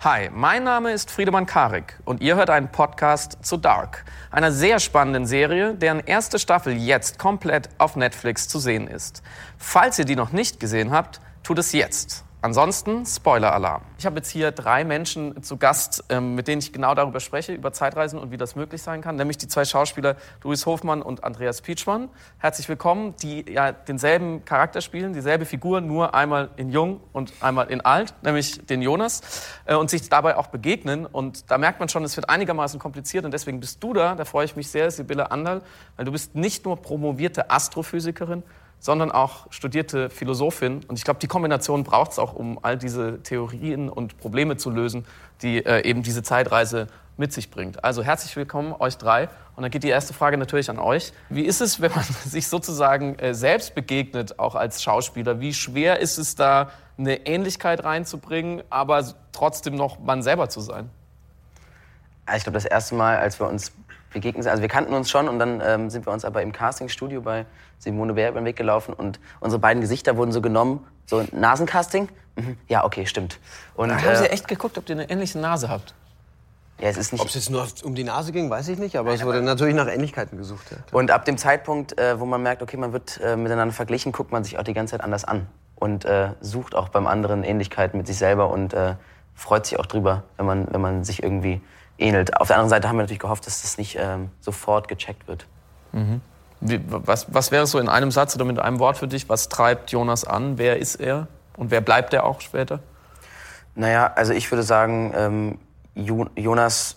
Hi, mein Name ist Friedemann Karik und ihr hört einen Podcast zu Dark, einer sehr spannenden Serie, deren erste Staffel jetzt komplett auf Netflix zu sehen ist. Falls ihr die noch nicht gesehen habt, tut es jetzt. Ansonsten Spoiler-Alarm. Ich habe jetzt hier drei Menschen zu Gast, ähm, mit denen ich genau darüber spreche, über Zeitreisen und wie das möglich sein kann, nämlich die zwei Schauspieler Louis Hofmann und Andreas Pietschmann. Herzlich willkommen, die ja denselben Charakter spielen, dieselbe Figur, nur einmal in jung und einmal in alt, nämlich den Jonas, äh, und sich dabei auch begegnen. Und da merkt man schon, es wird einigermaßen kompliziert und deswegen bist du da, da freue ich mich sehr, Sibylle Anderl, weil du bist nicht nur promovierte Astrophysikerin, sondern auch studierte Philosophin. Und ich glaube, die Kombination braucht es auch, um all diese Theorien und Probleme zu lösen, die äh, eben diese Zeitreise mit sich bringt. Also herzlich willkommen euch drei. Und dann geht die erste Frage natürlich an euch. Wie ist es, wenn man sich sozusagen äh, selbst begegnet, auch als Schauspieler? Wie schwer ist es da, eine Ähnlichkeit reinzubringen, aber trotzdem noch man selber zu sein? Ich glaube, das erste Mal, als wir uns begegnet sind, also wir kannten uns schon und dann ähm, sind wir uns aber im Castingstudio bei Simone Bär über den Weg gelaufen und unsere beiden Gesichter wurden so genommen, so Nasencasting. Mhm. Ja, okay, stimmt. Und, da haben Sie äh, echt geguckt, ob ihr eine ähnliche Nase habt? Ja, es ist nicht. Ob es jetzt nur um die Nase ging, weiß ich nicht, aber Nein, es wurde aber natürlich nach Ähnlichkeiten gesucht. Ja, und ab dem Zeitpunkt, äh, wo man merkt, okay, man wird äh, miteinander verglichen, guckt man sich auch die ganze Zeit anders an und äh, sucht auch beim anderen Ähnlichkeiten mit sich selber und äh, freut sich auch drüber, wenn man, wenn man sich irgendwie ähnelt. Auf der anderen Seite haben wir natürlich gehofft, dass das nicht ähm, sofort gecheckt wird. Mhm. Wie, was, was wäre so in einem Satz oder mit einem Wort für dich? Was treibt Jonas an? Wer ist er? Und wer bleibt er auch später? Naja, also ich würde sagen, ähm, Jonas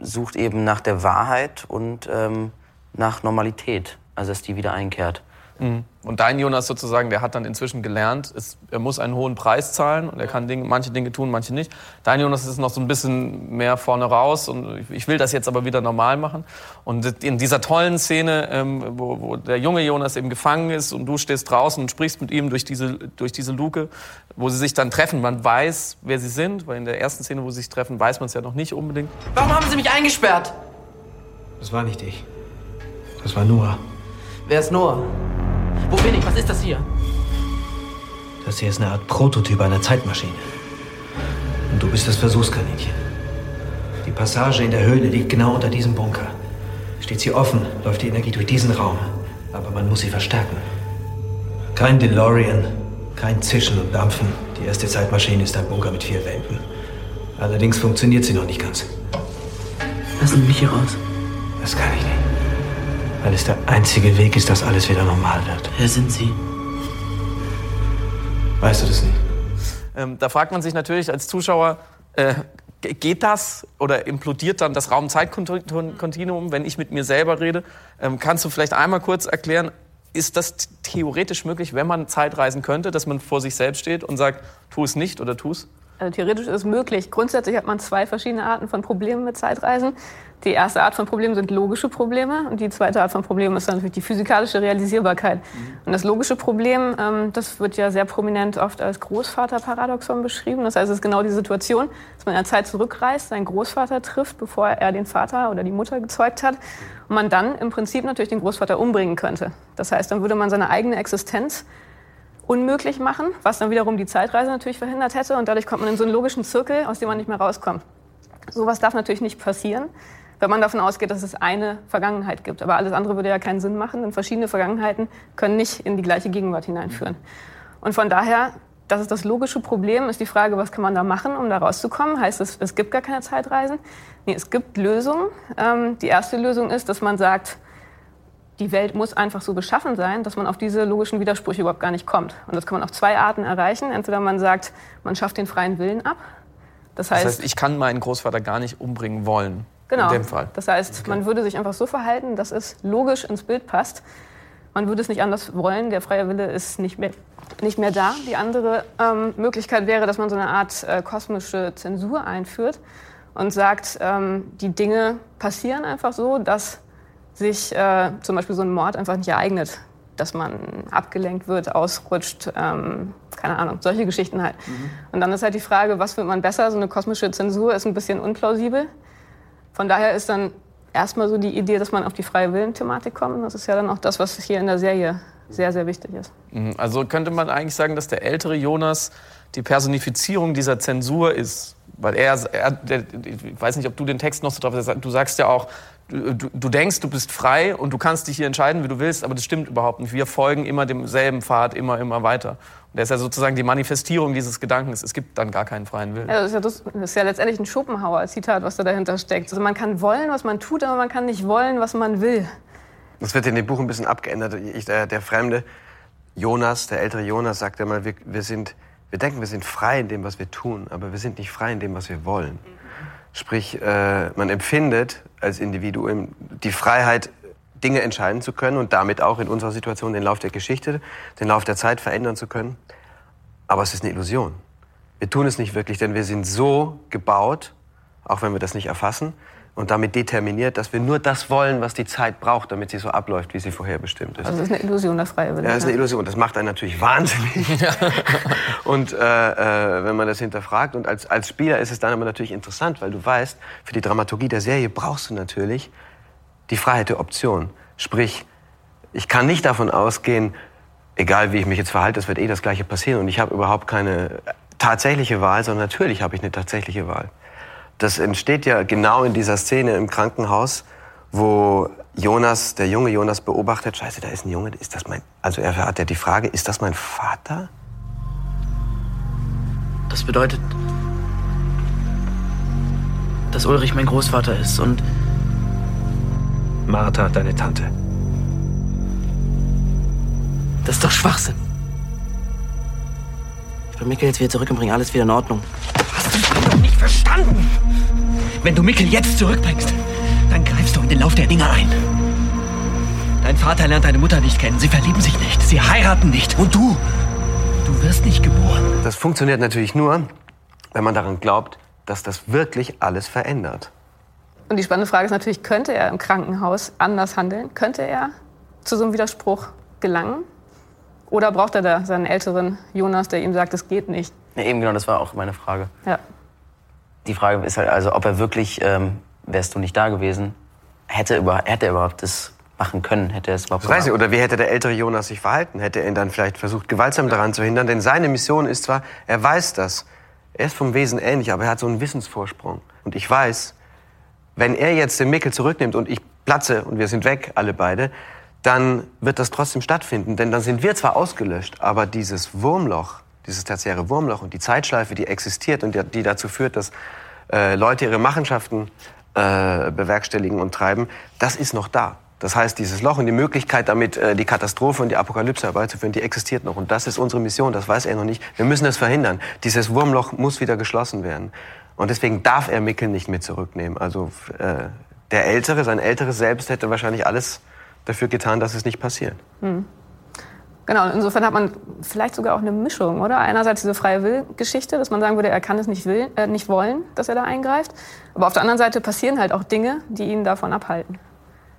sucht eben nach der Wahrheit und ähm, nach Normalität, also dass die wieder einkehrt. Mhm. Und dein Jonas sozusagen, der hat dann inzwischen gelernt, es, er muss einen hohen Preis zahlen und er kann Dinge, manche Dinge tun, manche nicht. Dein Jonas ist noch so ein bisschen mehr vorne raus und ich will das jetzt aber wieder normal machen. Und in dieser tollen Szene, ähm, wo, wo der junge Jonas eben gefangen ist und du stehst draußen und sprichst mit ihm durch diese, durch diese Luke, wo sie sich dann treffen. Man weiß, wer sie sind, weil in der ersten Szene, wo sie sich treffen, weiß man es ja noch nicht unbedingt. Warum haben sie mich eingesperrt? Das war nicht ich. Das war Noah. Wer ist Noah? Wo bin ich? Was ist das hier? Das hier ist eine Art Prototyp einer Zeitmaschine. Und du bist das Versuchskaninchen. Die Passage in der Höhle liegt genau unter diesem Bunker. Steht sie offen, läuft die Energie durch diesen Raum. Aber man muss sie verstärken. Kein DeLorean, kein Zischen und Dampfen. Die erste Zeitmaschine ist ein Bunker mit vier Wänden. Allerdings funktioniert sie noch nicht ganz. Lassen Sie mich hier raus. Das kann ich nicht weil es der einzige Weg ist, dass alles wieder normal wird. Wer sind Sie? Weißt du das nicht? Ähm, da fragt man sich natürlich als Zuschauer, äh, geht das oder implodiert dann das Raum-Zeit-Kontinuum, wenn ich mit mir selber rede? Ähm, kannst du vielleicht einmal kurz erklären, ist das theoretisch möglich, wenn man Zeitreisen könnte, dass man vor sich selbst steht und sagt, tu es nicht oder tu es? Also theoretisch ist es möglich. Grundsätzlich hat man zwei verschiedene Arten von Problemen mit Zeitreisen. Die erste Art von Problemen sind logische Probleme und die zweite Art von Problemen ist dann natürlich die physikalische Realisierbarkeit. Mhm. Und das logische Problem, ähm, das wird ja sehr prominent oft als Großvaterparadoxon beschrieben. Das heißt, es ist genau die Situation, dass man in der Zeit zurückreist, seinen Großvater trifft, bevor er den Vater oder die Mutter gezeugt hat und man dann im Prinzip natürlich den Großvater umbringen könnte. Das heißt, dann würde man seine eigene Existenz unmöglich machen, was dann wiederum die Zeitreise natürlich verhindert hätte. Und dadurch kommt man in so einen logischen Zirkel, aus dem man nicht mehr rauskommt. Sowas darf natürlich nicht passieren, wenn man davon ausgeht, dass es eine Vergangenheit gibt. Aber alles andere würde ja keinen Sinn machen, denn verschiedene Vergangenheiten können nicht in die gleiche Gegenwart hineinführen. Und von daher, das ist das logische Problem, ist die Frage, was kann man da machen, um da rauszukommen? Heißt es, es gibt gar keine Zeitreisen? Nee, es gibt Lösungen. Ähm, die erste Lösung ist, dass man sagt, die Welt muss einfach so beschaffen sein, dass man auf diese logischen Widersprüche überhaupt gar nicht kommt. Und das kann man auf zwei Arten erreichen. Entweder man sagt, man schafft den freien Willen ab. Das heißt, das heißt ich kann meinen Großvater gar nicht umbringen wollen. Genau. In dem Fall. Das heißt, okay. man würde sich einfach so verhalten, dass es logisch ins Bild passt. Man würde es nicht anders wollen. Der freie Wille ist nicht mehr, nicht mehr da. Die andere ähm, Möglichkeit wäre, dass man so eine Art äh, kosmische Zensur einführt und sagt, ähm, die Dinge passieren einfach so, dass sich äh, zum Beispiel so ein Mord einfach nicht ereignet, dass man abgelenkt wird, ausrutscht, ähm, keine Ahnung, solche Geschichten halt. Mhm. Und dann ist halt die Frage, was findet man besser? So eine kosmische Zensur ist ein bisschen unplausibel. Von daher ist dann erstmal so die Idee, dass man auf die freie Willen-Thematik kommt. Das ist ja dann auch das, was hier in der Serie sehr, sehr wichtig ist. Mhm. Also könnte man eigentlich sagen, dass der ältere Jonas die Personifizierung dieser Zensur ist, Weil er, er der, ich weiß nicht, ob du den Text noch so drauf hast, du sagst ja auch, du, du denkst, du bist frei und du kannst dich hier entscheiden, wie du willst, aber das stimmt überhaupt nicht. Wir folgen immer demselben Pfad, immer, immer weiter. Und der ist ja sozusagen die Manifestierung dieses Gedankens. Es gibt dann gar keinen freien Willen. Ja, das, ist ja, das, das ist ja letztendlich ein Schopenhauer-Zitat, was da dahinter steckt. Also man kann wollen, was man tut, aber man kann nicht wollen, was man will. Das wird in dem Buch ein bisschen abgeändert. Ich, der, der Fremde, Jonas, der ältere Jonas, sagt einmal, wir, wir, sind, wir denken, wir sind frei in dem, was wir tun, aber wir sind nicht frei in dem, was wir wollen. Sprich, äh, man empfindet als Individuum die Freiheit, Dinge entscheiden zu können und damit auch in unserer Situation den Lauf der Geschichte, den Lauf der Zeit verändern zu können. Aber es ist eine Illusion. Wir tun es nicht wirklich, denn wir sind so gebaut, auch wenn wir das nicht erfassen, und damit determiniert, dass wir nur das wollen, was die Zeit braucht, damit sie so abläuft, wie sie vorher bestimmt ist. Also das ist eine Illusion, der freie Wille. Ja, das ist eine Illusion. Das macht einen natürlich wahnsinnig. und äh, äh, wenn man das hinterfragt, und als, als Spieler ist es dann aber natürlich interessant, weil du weißt, für die Dramaturgie der Serie brauchst du natürlich die Freiheit der Option. Sprich, ich kann nicht davon ausgehen, egal wie ich mich jetzt verhalte, es wird eh das Gleiche passieren und ich habe überhaupt keine tatsächliche Wahl, sondern natürlich habe ich eine tatsächliche Wahl. Das entsteht ja genau in dieser Szene im Krankenhaus, wo Jonas, der junge Jonas beobachtet, scheiße, da ist ein Junge, ist das mein, also er hat ja die Frage, ist das mein Vater? Das bedeutet, dass Ulrich mein Großvater ist und Martha, deine Tante. das ist doch Schwachsinn. Ich bring Mikkel jetzt wieder zurück und bringe alles wieder in Ordnung. Nicht verstanden? Wenn du Mikkel jetzt zurückbringst, dann greifst du in den Lauf der Dinge ein. Dein Vater lernt deine Mutter nicht kennen. Sie verlieben sich nicht. Sie heiraten nicht. Und du, du wirst nicht geboren. Das funktioniert natürlich nur, wenn man daran glaubt, dass das wirklich alles verändert. Und die spannende Frage ist natürlich, könnte er im Krankenhaus anders handeln? Könnte er zu so einem Widerspruch gelangen? Oder braucht er da seinen älteren Jonas, der ihm sagt, es geht nicht? Ja, eben genau, das war auch meine Frage. Ja. Die Frage ist halt also, ob er wirklich, ähm, wärst du nicht da gewesen, hätte, über, hätte er überhaupt das machen können? Hätte er es überhaupt Das weiß ich. Oder wie hätte der ältere Jonas sich verhalten? Hätte er ihn dann vielleicht versucht, gewaltsam daran zu hindern? Denn seine Mission ist zwar, er weiß das. Er ist vom Wesen ähnlich, aber er hat so einen Wissensvorsprung. Und ich weiß, wenn er jetzt den Mickel zurücknimmt und ich platze und wir sind weg, alle beide, dann wird das trotzdem stattfinden. Denn dann sind wir zwar ausgelöscht, aber dieses Wurmloch, dieses tertiäre Wurmloch und die Zeitschleife, die existiert und die, dazu führt, dass äh, Leute ihre Machenschaften äh, bewerkstelligen und treiben, das ist noch da. Das heißt, dieses Loch und die Möglichkeit, damit äh, die Katastrophe und die Apokalypse herbeizuführen, die existiert noch. Und das ist unsere Mission, das weiß er noch nicht. Wir müssen das verhindern. Dieses Wurmloch muss wieder geschlossen werden. Und deswegen darf er Mickel nicht mit zurücknehmen. Also äh, der Ältere, sein älteres Selbst hätte wahrscheinlich alles dafür getan, dass es nicht passiert. Genau, insofern hat man vielleicht sogar auch eine Mischung, oder? Einerseits diese freie Will-Geschichte, dass man sagen würde, er kann es nicht, will, äh, nicht wollen, dass er da eingreift. Aber auf der anderen Seite passieren halt auch Dinge, die ihn davon abhalten.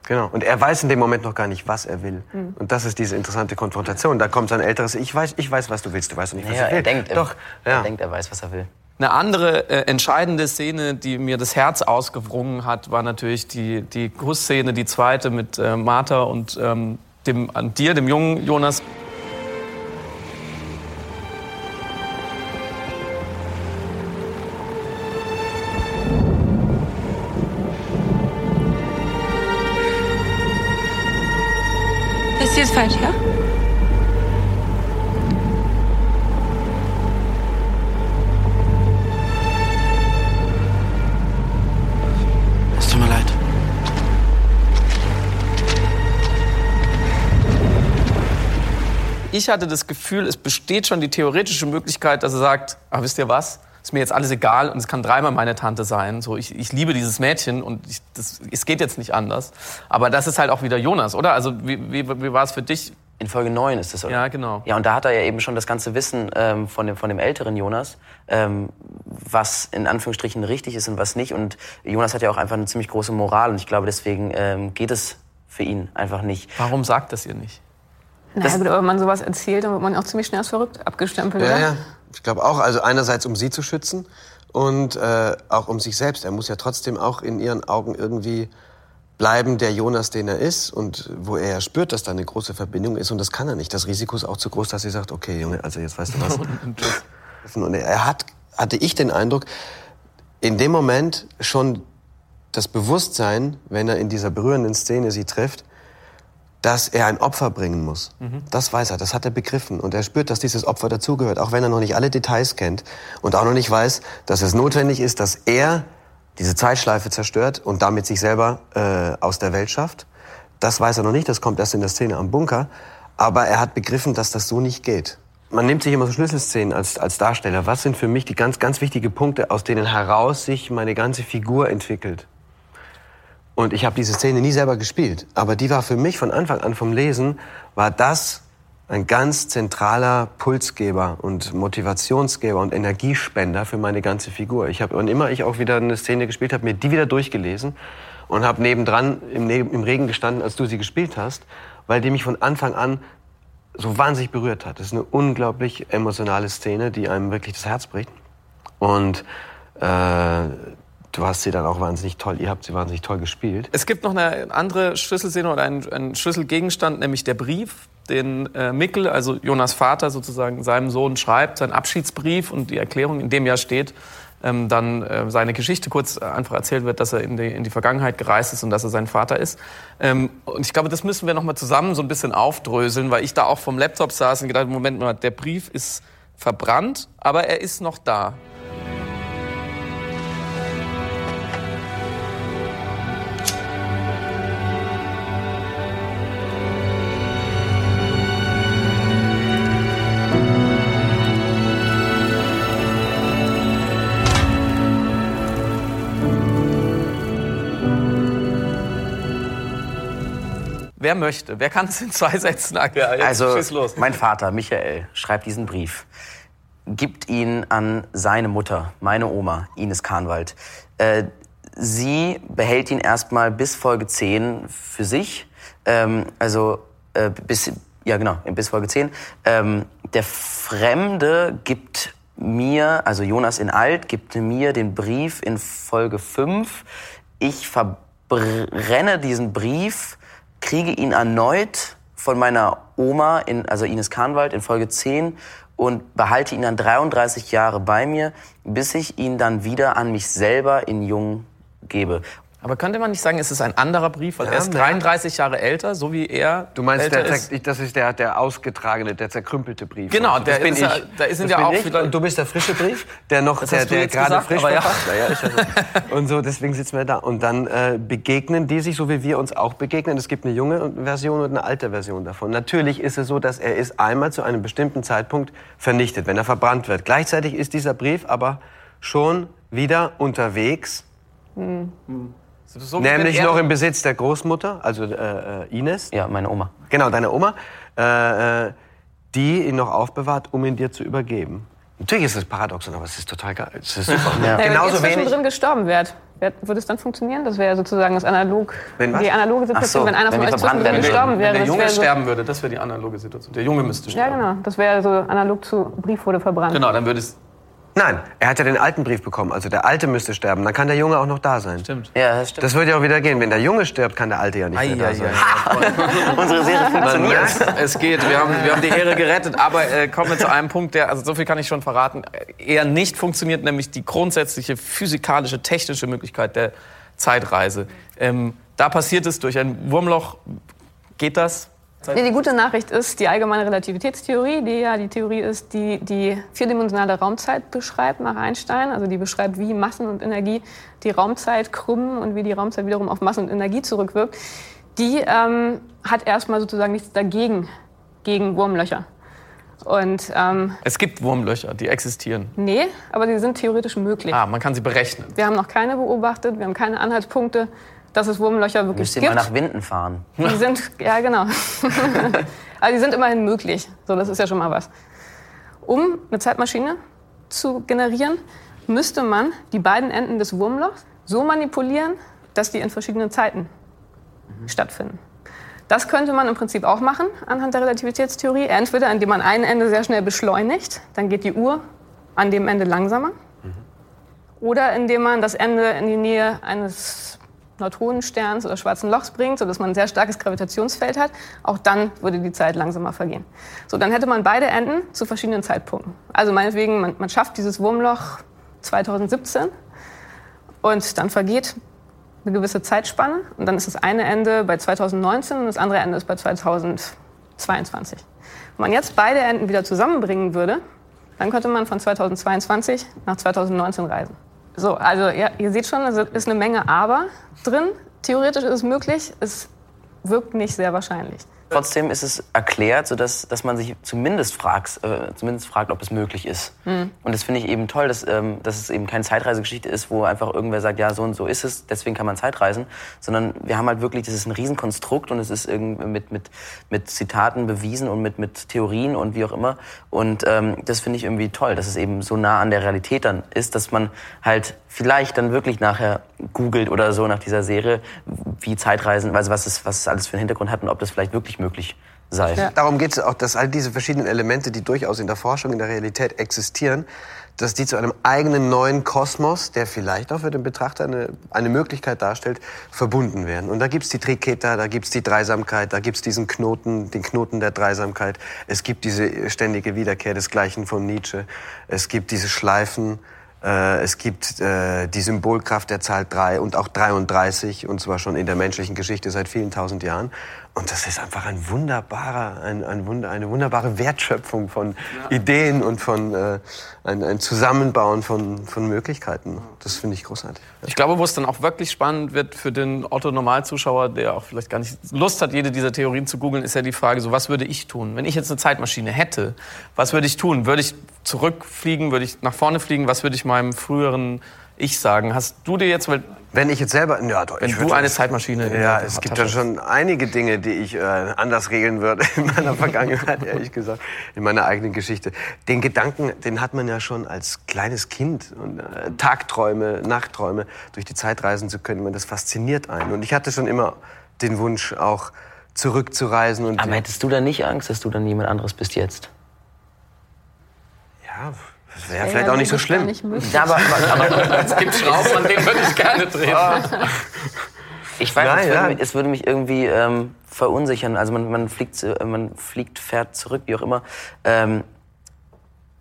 Genau. Und er weiß in dem Moment noch gar nicht, was er will. Und das ist diese interessante Konfrontation. Da kommt sein älteres, ich weiß, ich weiß, was du willst, du weißt noch nicht, was Ja, ich will. er denkt, Doch, er, ja. er denkt, er weiß, was er will. Eine andere äh, entscheidende Szene, die mir das Herz ausgewrungen hat, war natürlich die, die Kussszene, die zweite mit äh, Martha und ähm, dem, an dir, dem jungen Jonas. Ich hatte das Gefühl, es besteht schon die theoretische Möglichkeit, dass er sagt, ach, wisst ihr was? Ist mir jetzt alles egal und es kann dreimal meine Tante sein. So, ich, ich liebe dieses Mädchen und ich, das, es geht jetzt nicht anders. Aber das ist halt auch wieder Jonas, oder? Also wie, wie, wie war es für dich? In Folge 9 ist das, oder? Ja, genau. Ja, und da hat er ja eben schon das ganze Wissen ähm, von, dem, von dem älteren Jonas, ähm, was in Anführungsstrichen richtig ist und was nicht. Und Jonas hat ja auch einfach eine ziemlich große Moral und ich glaube, deswegen ähm, geht es für ihn einfach nicht. Warum sagt das ihr nicht? Naja, gut, aber wenn man sowas erzählt, dann wird man auch ziemlich schnell als verrückt abgestempelt, Ja, oder? ja. Ich glaube auch, also einerseits um sie zu schützen und äh, auch um sich selbst. Er muss ja trotzdem auch in ihren Augen irgendwie bleiben, der Jonas, den er ist und wo er spürt, dass da eine große Verbindung ist und das kann er nicht. Das Risiko ist auch zu groß, dass sie sagt, okay, Junge, also jetzt weißt du was. Und er hat, hatte ich den Eindruck, in dem Moment schon das Bewusstsein, wenn er in dieser berührenden Szene sie trifft, dass er ein Opfer bringen muss. Das weiß er, das hat er begriffen. Und er spürt, dass dieses Opfer dazugehört, auch wenn er noch nicht alle Details kennt und auch noch nicht weiß, dass es notwendig ist, dass er diese Zeitschleife zerstört und damit sich selber äh, aus der Welt schafft. Das weiß er noch nicht, das kommt erst in der Szene am Bunker. Aber er hat begriffen, dass das so nicht geht. Man nimmt sich immer so Schlüsselszenen als, als Darsteller. Was sind für mich die ganz, ganz wichtigen Punkte, aus denen heraus sich meine ganze Figur entwickelt? Und ich habe diese Szene nie selber gespielt. Aber die war für mich von Anfang an vom Lesen, war das ein ganz zentraler Pulsgeber und Motivationsgeber und Energiespender für meine ganze Figur. Ich habe, wann immer ich auch wieder eine Szene gespielt habe, mir die wieder durchgelesen und habe nebendran im, Ne- im Regen gestanden, als du sie gespielt hast, weil die mich von Anfang an so wahnsinnig berührt hat. Das ist eine unglaublich emotionale Szene, die einem wirklich das Herz bricht. Und äh, du hast sie dann auch wahnsinnig toll, ihr habt sie wahnsinnig toll gespielt. Es gibt noch eine andere Schlüsselszene oder einen, einen Schlüsselgegenstand, nämlich der Brief, den äh, Mickel, also Jonas Vater sozusagen seinem Sohn schreibt, sein Abschiedsbrief und die Erklärung, in dem ja steht, ähm, dann äh, seine Geschichte kurz äh, einfach erzählt wird, dass er in die, in die Vergangenheit gereist ist und dass er sein Vater ist. Ähm, und ich glaube, das müssen wir noch mal zusammen so ein bisschen aufdröseln, weil ich da auch vom Laptop saß und gedacht, Moment mal, der Brief ist verbrannt, aber er ist noch da. Wer möchte? Wer kann es in zwei Sätzen erklären? Jetzt Also, mein Vater, Michael, schreibt diesen Brief, gibt ihn an seine Mutter, meine Oma, Ines Kahnwald. Äh, sie behält ihn erstmal bis Folge 10 für sich. Ähm, also, äh, bis, ja genau, bis Folge 10. Ähm, der Fremde gibt mir, also Jonas in Alt, gibt mir den Brief in Folge 5. Ich verbrenne diesen Brief, kriege ihn erneut von meiner Oma, in, also Ines Kahnwald, in Folge 10 und behalte ihn dann 33 Jahre bei mir, bis ich ihn dann wieder an mich selber in Jung gebe. Aber könnte man nicht sagen, es ist ein anderer Brief, weil er ist na. 33 Jahre älter, so wie er Du meinst, älter der, ist. das ist der, der ausgetragene, der zerkrümpelte Brief. Genau, Also, der das bin ist ja- ich. da sind das ja auch ich. wieder- Und du bist der frische Brief, der noch, der, der gerade gesagt, frisch ja. war. Ja, ich weiß. und so, deswegen sitzen wir da. Und dann äh, begegnen die sich, so wie wir uns auch begegnen. Es gibt eine junge Version und eine alte Version davon. Natürlich ist es so, dass er ist einmal zu einem bestimmten Zeitpunkt vernichtet, wenn er verbrannt wird. Gleichzeitig ist dieser Brief aber schon wieder unterwegs So Nämlich wenn noch im Besitz der Großmutter, also äh, äh, Ines. Ja, meine Oma. Genau, deine Oma. Äh, äh, die ihn noch aufbewahrt, um ihn dir zu übergeben. Natürlich ist es paradox, aber es ist total geil. Es ist super. Ja. Ja, wenn Genauso ihr wenig. zwischendrin gestorben wärt, wär- würde es dann funktionieren? Das wäre ja sozusagen das analog, Wenn was? die analoge Situation, Ach so, wenn einer wenn von euch zwischendrin gestorben wenn wäre. der das Junge wäre so, sterben würde, das wäre die analoge Situation. Der Junge müsste ja, sterben. genau. Das wäre so analog zu Brief wurde verbrannt. Genau, dann würde es. Nein, er hat ja den alten Brief bekommen. Also der alte müsste sterben. Dann kann der Junge auch noch da sein. Stimmt. Ja, das stimmt. Das würde ja auch wieder gehen. Wenn der Junge stirbt, kann der alte ja nicht mehr da sein. Unsere Serie funktioniert. es geht. Wir haben, wir haben die Ehre gerettet. Aber äh, kommen wir zu einem Punkt, der, also so viel kann ich schon verraten, äh, eher nicht funktioniert, nämlich die grundsätzliche physikalische, technische Möglichkeit der Zeitreise. Ähm, da passiert es durch ein Wurmloch. Geht das? Nee, die gute Nachricht ist die allgemeine Relativitätstheorie, die ja die Theorie ist, die die vierdimensionale Raumzeit beschreibt nach Einstein. Also die beschreibt, wie Massen und Energie die Raumzeit krümmen und wie die Raumzeit wiederum auf Masse und Energie zurückwirkt. Die ähm, hat erstmal sozusagen nichts dagegen, gegen Wurmlöcher. Und ähm, Es gibt Wurmlöcher, die existieren. nee, aber die sind theoretisch möglich. Ah, man kann sie berechnen. Wir haben noch keine beobachtet, wir haben keine Anhaltspunkte, dass es Wurmlöcher wirklich Müsst ihr gibt. mal nach Winden fahren. Die sind, ja genau. Aber die sind immerhin möglich. So, das ist ja schon mal was. Um eine Zeitmaschine zu generieren, müsste man die beiden Enden des Wurmlochs so manipulieren, dass die in verschiedenen Zeiten stattfinden. Das könnte man im Prinzip auch machen anhand der Relativitätstheorie. Entweder indem man ein Ende sehr schnell beschleunigt, dann geht die Uhr an dem Ende langsamer. Oder indem man das Ende in die Nähe eines Neutronensterns oder schwarzen Lochs bringt, sodass man ein sehr starkes Gravitationsfeld hat. Auch dann würde die Zeit langsamer vergehen. So, dann hätte man beide Enden zu verschiedenen Zeitpunkten. Also meinetwegen, man, man schafft dieses Wurmloch 2017 Und dann vergeht eine gewisse Zeitspanne und dann ist das eine Ende bei 2019 und das andere Ende ist bei 2022. Wenn man jetzt beide Enden wieder zusammenbringen würde, dann könnte man von 2022 nach 2019 reisen. So, also ja, ihr seht schon, es ist eine Menge Aber drin. Theoretisch ist es möglich, es wirkt nicht sehr wahrscheinlich. Trotzdem ist es erklärt, sodass dass man sich zumindest fragt, äh, zumindest fragt, ob es möglich ist. Mhm. Und das finde ich eben toll, dass, ähm, dass es eben keine Zeitreisegeschichte ist, wo einfach irgendwer sagt, ja, so und so ist es, deswegen kann man Zeitreisen, sondern wir haben halt wirklich, das ist ein Riesenkonstrukt und es ist irgendwie mit, mit, mit Zitaten bewiesen und mit, mit Theorien und wie auch immer. Und ähm, das finde ich irgendwie toll, dass es eben so nah an der Realität dann ist, dass man halt vielleicht dann wirklich nachher googelt oder so nach dieser Serie, wie Zeitreisen, also was es, was es alles für einen Hintergrund hat und ob das vielleicht wirklich möglich sei. Ja. Darum geht es auch, dass all diese verschiedenen Elemente, die durchaus in der Forschung, in der Realität existieren, dass die zu einem eigenen neuen Kosmos, der vielleicht auch für den Betrachter eine, eine Möglichkeit darstellt, verbunden werden. Und da gibt's die Triketa, da gibt's die Dreisamkeit, da gibt's diesen Knoten, den Knoten der Dreisamkeit. Es gibt diese ständige Wiederkehr des Gleichen von Nietzsche. Es gibt diese Schleifen. Äh, es gibt äh, die Symbolkraft der Zahl 3 und auch 33, und zwar schon in der menschlichen Geschichte seit vielen tausend Jahren. Und das ist einfach ein wunderbarer, ein, ein Wunder, eine wunderbare Wertschöpfung von Ideen und von äh, ein, ein Zusammenbauen von, von Möglichkeiten. Das finde ich großartig. Ich glaube, wo es dann auch wirklich spannend wird für den Otto-Normalzuschauer, der auch vielleicht gar nicht Lust hat, jede dieser Theorien zu googeln, ist ja die Frage, so was würde ich tun? Wenn ich jetzt eine Zeitmaschine hätte, was würde ich tun? Würde ich zurückfliegen? Würde ich nach vorne fliegen? Was würde ich meinem früheren Ich sagen? Hast du dir jetzt, weil Wenn ich jetzt selber, ja, doch, wenn ich du eine Zeitmaschine in Ja, es gibt da schon einige Dinge, die ich äh, anders regeln würde in meiner Vergangenheit, ehrlich gesagt, in meiner eigenen Geschichte. Den Gedanken, den hat man ja schon als kleines Kind. Und, äh, Tagträume, Nachtträume, durch die Zeit reisen zu können, man, das fasziniert einen. Und ich hatte schon immer den Wunsch, auch zurückzureisen. Und Aber hättest du da nicht Angst, dass du dann jemand anderes bist jetzt? ja, das wäre vielleicht auch nicht so schlimm. Nicht. Ja, aber, aber Es gibt Schrauben, an denen würde ich gerne drehen. ich weiß, Nein, es, würde ja. mich, es würde mich irgendwie ähm, verunsichern. Also man, man, fliegt, äh, man fliegt, fährt zurück, wie auch immer. Ähm,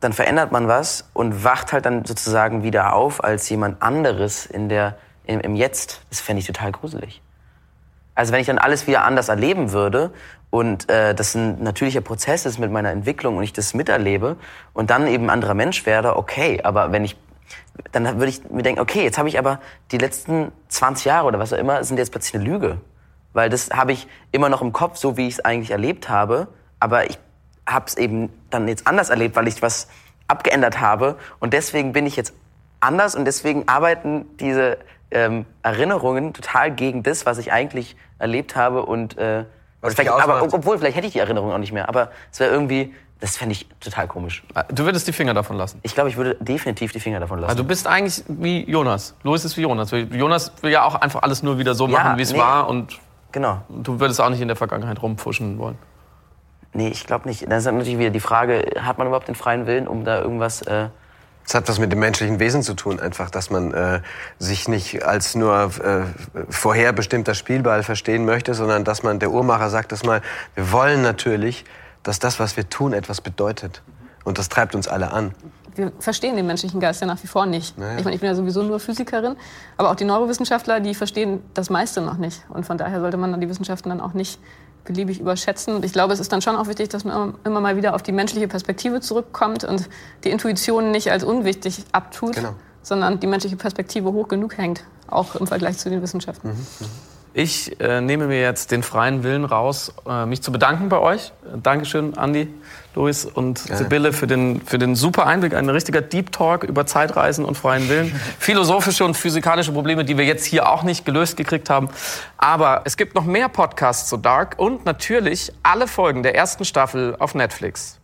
dann verändert man was und wacht halt dann sozusagen wieder auf als jemand anderes in der, im, im Jetzt. Das fände ich total gruselig. Also wenn ich dann alles wieder anders erleben würde und äh, das ein natürlicher Prozess ist mit meiner Entwicklung und ich das miterlebe und dann eben ein anderer Mensch werde, okay, aber wenn ich dann würde ich mir denken, okay, jetzt habe ich aber die letzten 20 Jahre oder was auch immer, sind jetzt plötzlich eine Lüge. Weil das habe ich immer noch im Kopf, so wie ich es eigentlich erlebt habe, aber ich habe es eben dann jetzt anders erlebt, weil ich was abgeändert habe und deswegen bin ich jetzt anders und deswegen arbeiten diese ähm, Erinnerungen total gegen das, was ich eigentlich erlebt habe und äh, Was vielleicht, aber obwohl vielleicht hätte ich die Erinnerung auch nicht mehr, aber es wäre irgendwie, das fände ich total komisch. Du würdest die Finger davon lassen. Ich glaube, ich würde definitiv die Finger davon lassen. Also du bist eigentlich wie Jonas. Louis ist wie Jonas. Jonas will ja auch einfach alles nur wieder so Ja, machen, wie es nee. war. Und genau. du würdest auch nicht in der Vergangenheit rumpfuschen wollen. Nee, ich glaube nicht. Das ist natürlich wieder die Frage, hat man überhaupt den freien Willen, um da irgendwas... Äh, Es hat was mit dem menschlichen Wesen zu tun, einfach, dass man äh, sich nicht als nur äh, vorherbestimmter Spielball verstehen möchte, sondern dass man, der Uhrmacher sagt das mal, wir wollen natürlich, dass das, was wir tun, etwas bedeutet. Und das treibt uns alle an. wir verstehen den menschlichen Geist ja nach wie vor nicht. Naja. Ich meine, ich bin ja sowieso nur Physikerin, aber auch die Neurowissenschaftler, die verstehen das meiste noch nicht. Und von daher sollte man dann die Wissenschaften dann auch nicht beliebig überschätzen. Und ich glaube, es ist dann schon auch wichtig, dass man immer mal wieder auf die menschliche Perspektive zurückkommt und die Intuition nicht als unwichtig abtut, Genau. sondern die menschliche Perspektive hoch genug hängt, auch im Vergleich zu den Wissenschaften. Ich äh, nehme mir jetzt den freien Willen raus, äh, mich zu bedanken bei euch. Dankeschön, Andi, Luis und Sibylle für den, für den super Einblick. Ein richtiger Deep Talk über Zeitreisen und freien Willen. Philosophische und physikalische Probleme, die wir jetzt hier auch nicht gelöst gekriegt haben. Aber es gibt noch mehr Podcasts zu Dark und natürlich alle Folgen der ersten Staffel auf Netflix.